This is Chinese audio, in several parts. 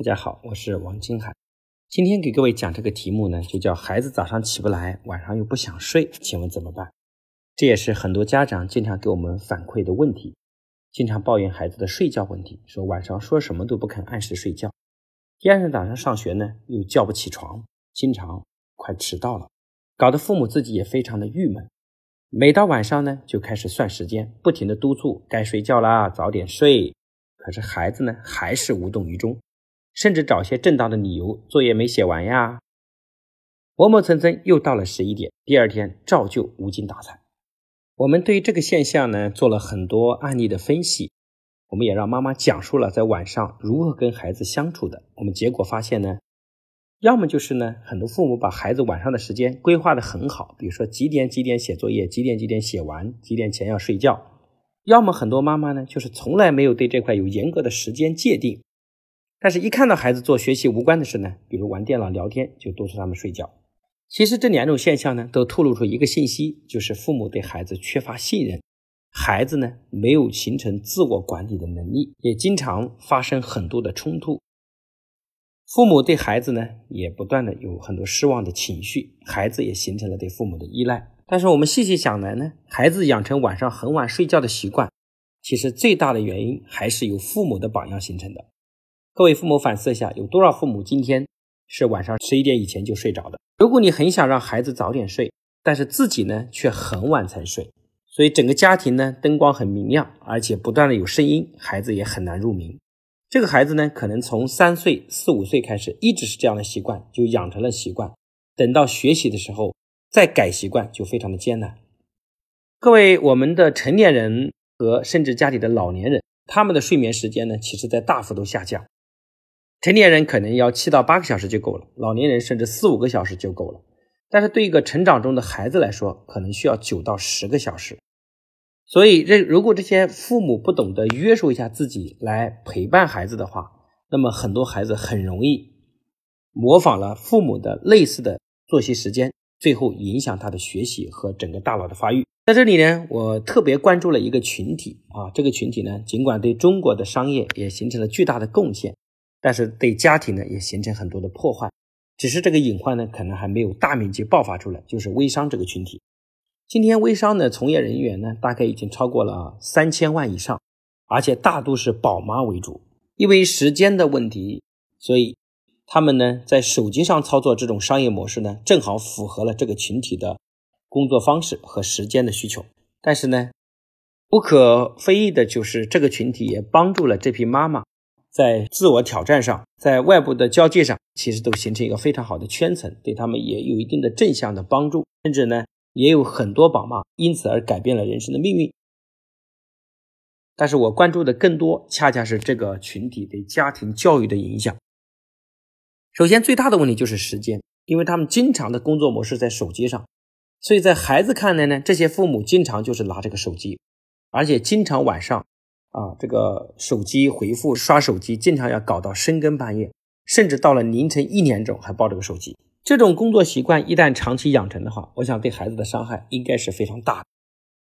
大家好，我是王金海。今天给各位讲这个题目呢，就叫孩子早上起不来，晚上又不想睡，请问怎么办？这也是很多家长经常给我们反馈的问题，经常抱怨孩子的睡觉问题，说晚上说什么都不肯按时睡觉，第二天早上上学呢又叫不起床，经常快迟到了，搞得父母自己也非常的郁闷。每到晚上呢就开始算时间，不停的督促该睡觉啦，早点睡。可是孩子呢还是无动于衷。甚至找些正当的理由，作业没写完呀，磨磨蹭蹭，又到了十一点，第二天照旧无精打采。我们对于这个现象呢，做了很多案例的分析，我们也让妈妈讲述了在晚上如何跟孩子相处的。我们结果发现呢，要么就是呢，很多父母把孩子晚上的时间规划的很好，比如说几点几点写作业，几点几点写完，几点前要睡觉；要么很多妈妈呢，就是从来没有对这块有严格的时间界定。但是，一看到孩子做学习无关的事呢，比如玩电脑、聊天，就督促他们睡觉。其实这两种现象呢，都透露出一个信息，就是父母对孩子缺乏信任，孩子呢没有形成自我管理的能力，也经常发生很多的冲突。父母对孩子呢，也不断的有很多失望的情绪，孩子也形成了对父母的依赖。但是我们细细想来呢，孩子养成晚上很晚睡觉的习惯，其实最大的原因还是由父母的榜样形成的。各位父母反思一下，有多少父母今天是晚上十一点以前就睡着的？如果你很想让孩子早点睡，但是自己呢却很晚才睡，所以整个家庭呢灯光很明亮，而且不断的有声音，孩子也很难入眠。这个孩子呢可能从三岁、四五岁开始一直是这样的习惯，就养成了习惯。等到学习的时候再改习惯就非常的艰难。各位，我们的成年人和甚至家里的老年人，他们的睡眠时间呢，其实在大幅度下降。成年人可能要七到八个小时就够了，老年人甚至四五个小时就够了。但是对一个成长中的孩子来说，可能需要九到十个小时。所以，这如果这些父母不懂得约束一下自己来陪伴孩子的话，那么很多孩子很容易模仿了父母的类似的作息时间，最后影响他的学习和整个大脑的发育。在这里呢，我特别关注了一个群体啊，这个群体呢，尽管对中国的商业也形成了巨大的贡献。但是对家庭呢也形成很多的破坏，只是这个隐患呢可能还没有大面积爆发出来，就是微商这个群体。今天微商的从业人员呢大概已经超过了三千万以上，而且大多是宝妈为主。因为时间的问题，所以他们呢在手机上操作这种商业模式呢，正好符合了这个群体的工作方式和时间的需求。但是呢，不可非议的就是这个群体也帮助了这批妈妈。在自我挑战上，在外部的交际上，其实都形成一个非常好的圈层，对他们也有一定的正向的帮助，甚至呢，也有很多宝妈因此而改变了人生的命运。但是我关注的更多，恰恰是这个群体对家庭教育的影响。首先，最大的问题就是时间，因为他们经常的工作模式在手机上，所以在孩子看来呢，这些父母经常就是拿这个手机，而且经常晚上。啊，这个手机回复刷手机，经常要搞到深更半夜，甚至到了凌晨一点钟还抱着个手机。这种工作习惯一旦长期养成的话，我想对孩子的伤害应该是非常大的。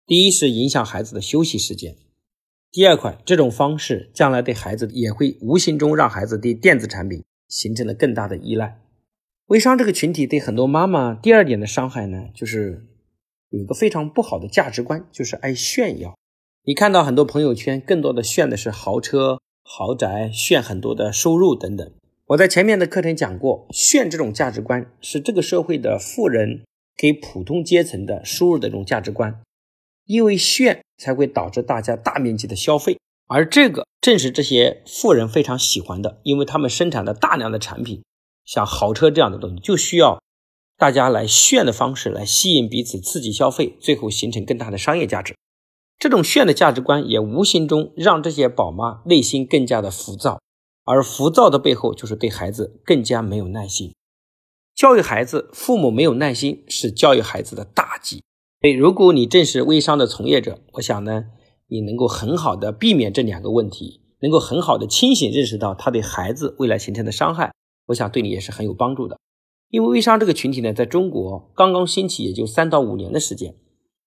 第一是影响孩子的休息时间，第二块，这种方式将来对孩子也会无形中让孩子对电子产品形成了更大的依赖。微商这个群体对很多妈妈第二点的伤害呢，就是有一个非常不好的价值观，就是爱炫耀。你看到很多朋友圈，更多的炫的是豪车、豪宅，炫很多的收入等等。我在前面的课程讲过，炫这种价值观是这个社会的富人给普通阶层的输入的一种价值观，因为炫才会导致大家大面积的消费，而这个正是这些富人非常喜欢的，因为他们生产的大量的产品，像豪车这样的东西，就需要大家来炫的方式来吸引彼此，刺激消费，最后形成更大的商业价值。这种炫的价值观也无形中让这些宝妈内心更加的浮躁，而浮躁的背后就是对孩子更加没有耐心。教育孩子，父母没有耐心是教育孩子的大忌。所以，如果你正是微商的从业者，我想呢，你能够很好的避免这两个问题，能够很好的清醒认识到他对孩子未来形成的伤害，我想对你也是很有帮助的。因为微商这个群体呢，在中国刚刚兴起，也就三到五年的时间。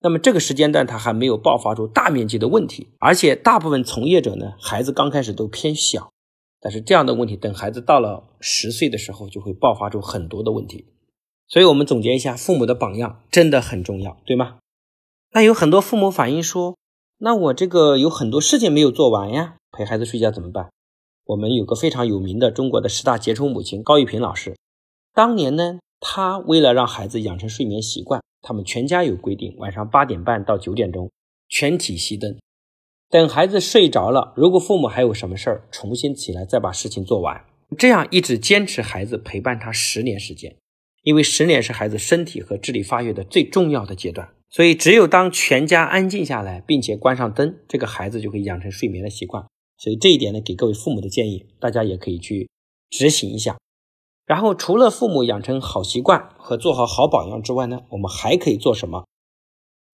那么这个时间段，它还没有爆发出大面积的问题，而且大部分从业者呢，孩子刚开始都偏小，但是这样的问题，等孩子到了十岁的时候，就会爆发出很多的问题。所以，我们总结一下，父母的榜样真的很重要，对吗？那有很多父母反映说，那我这个有很多事情没有做完呀，陪孩子睡觉怎么办？我们有个非常有名的中国的十大杰出母亲高玉萍老师，当年呢，她为了让孩子养成睡眠习惯，他们全家有规定，晚上八点半到九点钟全体熄灯。等孩子睡着了，如果父母还有什么事儿，重新起来再把事情做完，这样一直坚持，孩子陪伴他十年时间。因为十年是孩子身体和智力发育的最重要的阶段，所以只有当全家安静下来，并且关上灯，这个孩子就会养成睡眠的习惯。所以这一点呢，给各位父母的建议，大家也可以去执行一下。然后除了父母养成好习惯和做好好榜样之外呢，我们还可以做什么？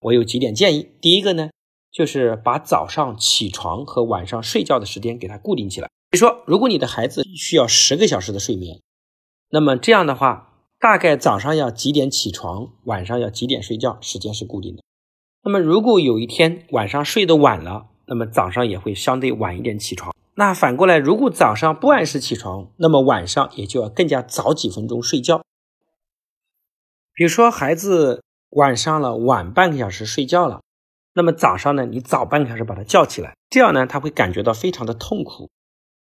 我有几点建议。第一个呢。就是把早上起床和晚上睡觉的时间给它固定起来。比如说，如果你的孩子需要十个小时的睡眠，那么这样的话，大概早上要几点起床，晚上要几点睡觉，时间是固定的。那么如果有一天晚上睡得晚了，那么早上也会相对晚一点起床。那反过来，如果早上不按时起床，那么晚上也就要更加早几分钟睡觉。比如说，孩子晚上了晚半个小时睡觉了。那么早上呢，你早半个小时把他叫起来，这样呢，他会感觉到非常的痛苦。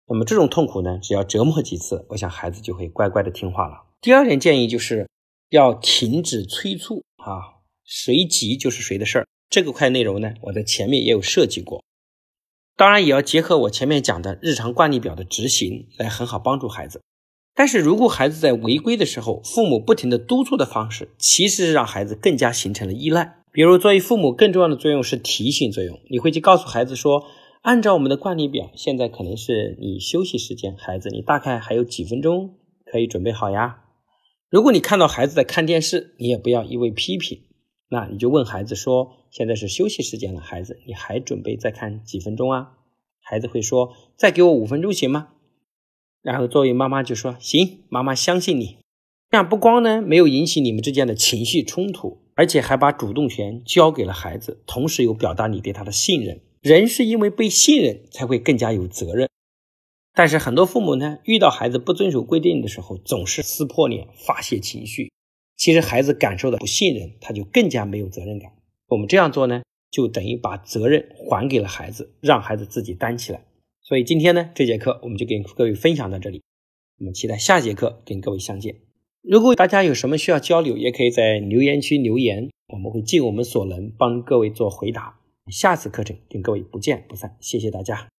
那么这种痛苦呢，只要折磨几次，我想孩子就会乖乖的听话了。第二点建议就是要停止催促啊，谁急就是谁的事儿。这个块内容呢，我在前面也有设计过，当然也要结合我前面讲的日常惯例表的执行来很好帮助孩子。但是如果孩子在违规的时候，父母不停的督促的方式，其实是让孩子更加形成了依赖。比如，作为父母，更重要的作用是提醒作用。你会去告诉孩子说：“按照我们的惯例表，现在可能是你休息时间，孩子，你大概还有几分钟可以准备好呀。”如果你看到孩子在看电视，你也不要一味批评，那你就问孩子说：“现在是休息时间了，孩子，你还准备再看几分钟啊？”孩子会说：“再给我五分钟行吗？”然后作为妈妈就说：“行，妈妈相信你。”这样不光呢没有引起你们之间的情绪冲突。而且还把主动权交给了孩子，同时又表达你对他的信任。人是因为被信任才会更加有责任。但是很多父母呢，遇到孩子不遵守规定的时候，总是撕破脸发泄情绪。其实孩子感受到不信任，他就更加没有责任感。我们这样做呢，就等于把责任还给了孩子，让孩子自己担起来。所以今天呢，这节课我们就跟各位分享到这里。我们期待下节课跟各位相见。如果大家有什么需要交流，也可以在留言区留言，我们会尽我们所能帮各位做回答。下次课程跟各位不见不散，谢谢大家。